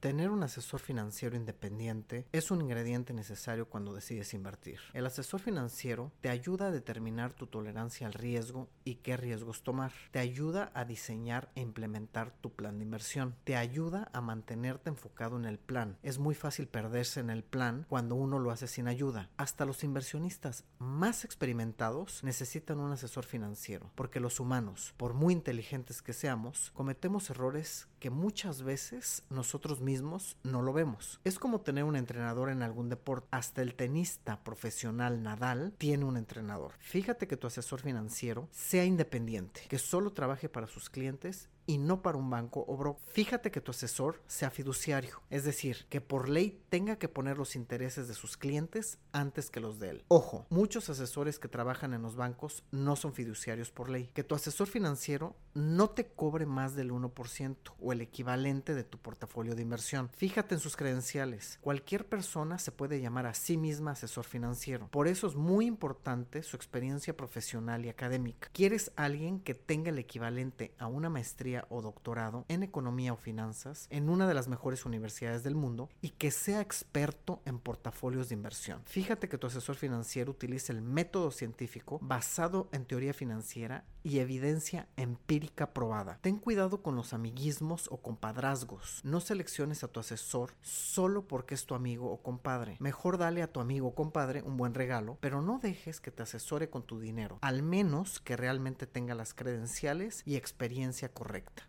Tener un asesor financiero independiente es un ingrediente necesario cuando decides invertir. El asesor financiero te ayuda a determinar tu tolerancia al riesgo y qué riesgos tomar. Te ayuda a diseñar e implementar tu plan Te ayuda a mantenerte enfocado en el plan. Es muy fácil perderse en el plan cuando uno lo hace sin ayuda. Hasta los inversionistas más experimentados necesitan un asesor financiero, porque los humanos, por muy inteligentes que seamos, cometemos errores que muchas veces nosotros mismos no lo vemos. Es como tener un entrenador en algún deporte. Hasta el tenista profesional Nadal tiene un entrenador. Fíjate que tu asesor financiero sea independiente, que solo trabaje para sus clientes y no para un banco o bro. Fíjate que tu asesor sea fiduciario, es decir, que por ley tenga que poner los intereses de sus clientes antes que los de él. Ojo, muchos asesores que trabajan en los bancos no son fiduciarios por ley. Que tu asesor financiero no te cobre más del 1% o el equivalente de tu portafolio de inversión. Fíjate en sus credenciales. Cualquier persona se puede llamar a sí misma asesor financiero. Por eso es muy importante su experiencia profesional y académica. ¿Quieres alguien que tenga el equivalente a una o doctorado en economía o finanzas en una de las mejores universidades del mundo y que sea experto en portafolios de inversión. Fíjate que tu asesor financiero utilice el método científico basado en teoría financiera y evidencia empírica probada. Ten cuidado con los amiguismos o compadrazgos. No selecciones a tu asesor solo porque es tu amigo o compadre. Mejor dale a tu amigo o compadre un buen regalo, pero no dejes que te asesore con tu dinero, al menos que realmente tenga las credenciales y experiencia correcta.